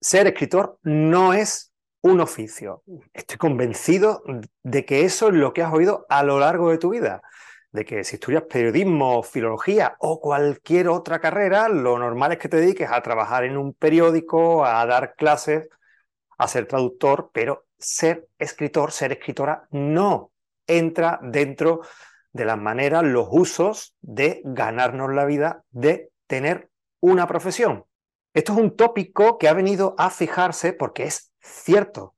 ser escritor no es un oficio. Estoy convencido de que eso es lo que has oído a lo largo de tu vida. De que si estudias periodismo, filología o cualquier otra carrera, lo normal es que te dediques a trabajar en un periódico, a dar clases, a ser traductor, pero ser escritor, ser escritora, no entra dentro de las maneras, los usos de ganarnos la vida, de tener una profesión. Esto es un tópico que ha venido a fijarse porque es cierto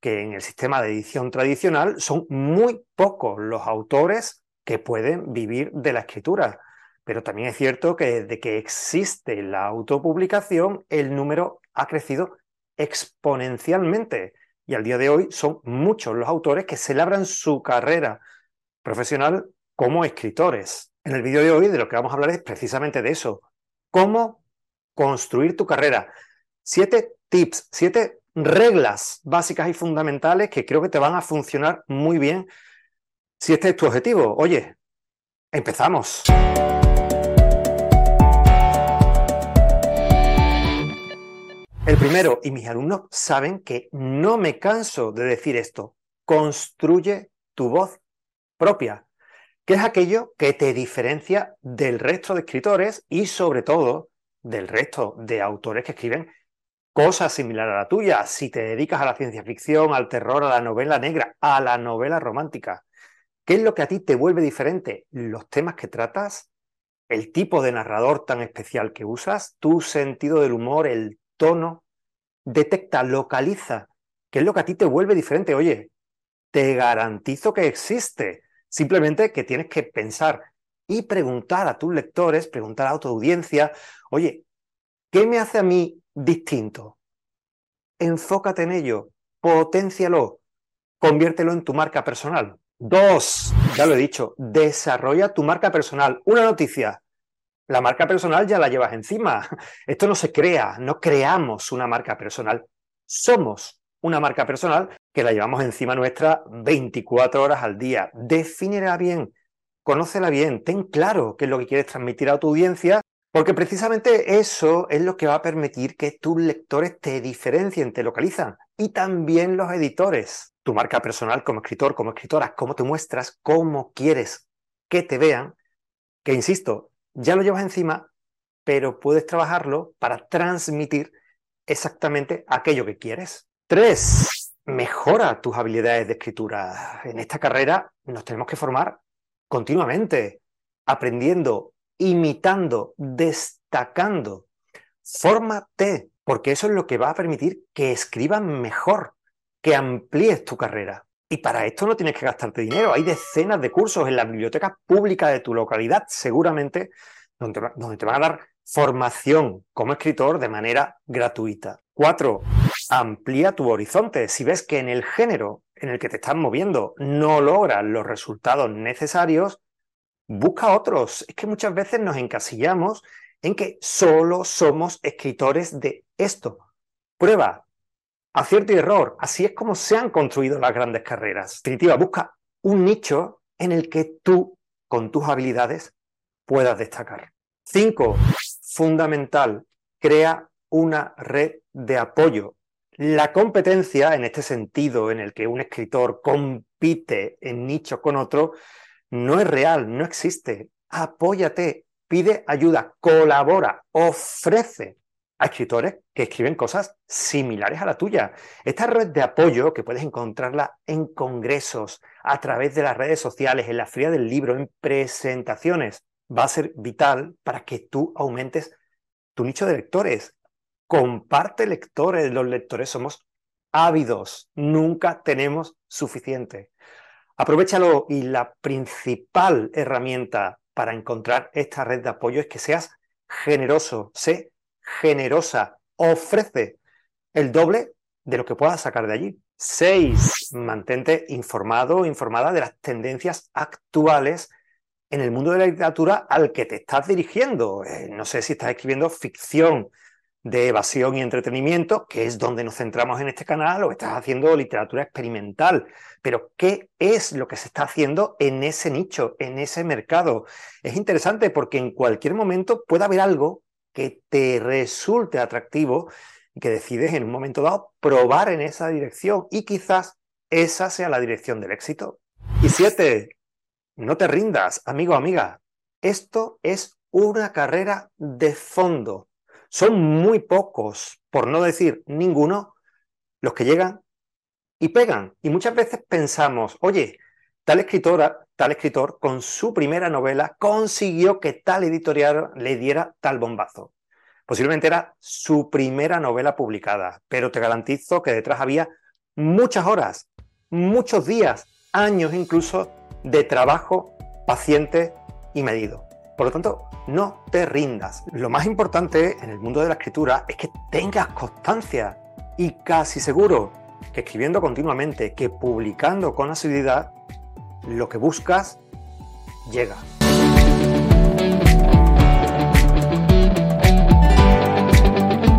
que en el sistema de edición tradicional son muy pocos los autores que pueden vivir de la escritura. Pero también es cierto que desde que existe la autopublicación, el número ha crecido exponencialmente. Y al día de hoy son muchos los autores que celebran su carrera profesional como escritores. En el vídeo de hoy de lo que vamos a hablar es precisamente de eso. Cómo construir tu carrera. Siete tips, siete reglas básicas y fundamentales que creo que te van a funcionar muy bien si este es tu objetivo. Oye, empezamos. El primero, y mis alumnos saben que no me canso de decir esto, construye tu voz propia, que es aquello que te diferencia del resto de escritores y sobre todo del resto de autores que escriben cosas similares a la tuya. Si te dedicas a la ciencia ficción, al terror, a la novela negra, a la novela romántica, ¿qué es lo que a ti te vuelve diferente? Los temas que tratas, el tipo de narrador tan especial que usas, tu sentido del humor, el tono, detecta, localiza, ¿qué es lo que a ti te vuelve diferente? Oye, te garantizo que existe. Simplemente que tienes que pensar y preguntar a tus lectores, preguntar a tu audiencia, oye, ¿qué me hace a mí distinto? Enfócate en ello, potencialo, conviértelo en tu marca personal. Dos, ya lo he dicho, desarrolla tu marca personal. Una noticia, la marca personal ya la llevas encima. Esto no se crea, no creamos una marca personal. Somos una marca personal que la llevamos encima nuestra 24 horas al día. Defínela bien, conócela bien, ten claro qué es lo que quieres transmitir a tu audiencia, porque precisamente eso es lo que va a permitir que tus lectores te diferencien, te localizan, y también los editores. Tu marca personal como escritor, como escritora, cómo te muestras, cómo quieres que te vean, que insisto, ya lo llevas encima, pero puedes trabajarlo para transmitir exactamente aquello que quieres. Tres, mejora tus habilidades de escritura. En esta carrera nos tenemos que formar continuamente, aprendiendo, imitando, destacando. Fórmate, porque eso es lo que va a permitir que escribas mejor, que amplíes tu carrera. Y para esto no tienes que gastarte dinero. Hay decenas de cursos en las bibliotecas públicas de tu localidad, seguramente, donde, donde te van a dar formación como escritor de manera gratuita. Cuatro, amplía tu horizonte. Si ves que en el género en el que te estás moviendo no logras los resultados necesarios, busca otros. Es que muchas veces nos encasillamos en que solo somos escritores de esto. Prueba, acierto y error. Así es como se han construido las grandes carreras. Definitiva, busca un nicho en el que tú, con tus habilidades, puedas destacar. Cinco, fundamental, crea una red de apoyo. La competencia, en este sentido, en el que un escritor compite en nicho con otro, no es real, no existe. Apóyate, pide ayuda, colabora, ofrece a escritores que escriben cosas similares a la tuya. Esta red de apoyo, que puedes encontrarla en congresos, a través de las redes sociales, en la fría del libro, en presentaciones, va a ser vital para que tú aumentes tu nicho de lectores comparte lectores, los lectores somos ávidos, nunca tenemos suficiente. Aprovechalo y la principal herramienta para encontrar esta red de apoyo es que seas generoso, sé generosa, ofrece el doble de lo que puedas sacar de allí. Seis, mantente informado o informada de las tendencias actuales en el mundo de la literatura al que te estás dirigiendo. Eh, no sé si estás escribiendo ficción, de evasión y entretenimiento, que es donde nos centramos en este canal, o estás haciendo literatura experimental. Pero, ¿qué es lo que se está haciendo en ese nicho, en ese mercado? Es interesante porque en cualquier momento puede haber algo que te resulte atractivo y que decides en un momento dado probar en esa dirección y quizás esa sea la dirección del éxito. Y siete, no te rindas, amigo o amiga. Esto es una carrera de fondo. Son muy pocos, por no decir ninguno, los que llegan y pegan. Y muchas veces pensamos, oye, tal escritora, tal escritor, con su primera novela consiguió que tal editorial le diera tal bombazo. Posiblemente era su primera novela publicada, pero te garantizo que detrás había muchas horas, muchos días, años incluso de trabajo paciente y medido. Por lo tanto, no te rindas. Lo más importante en el mundo de la escritura es que tengas constancia y casi seguro que escribiendo continuamente, que publicando con asiduidad, lo que buscas llega.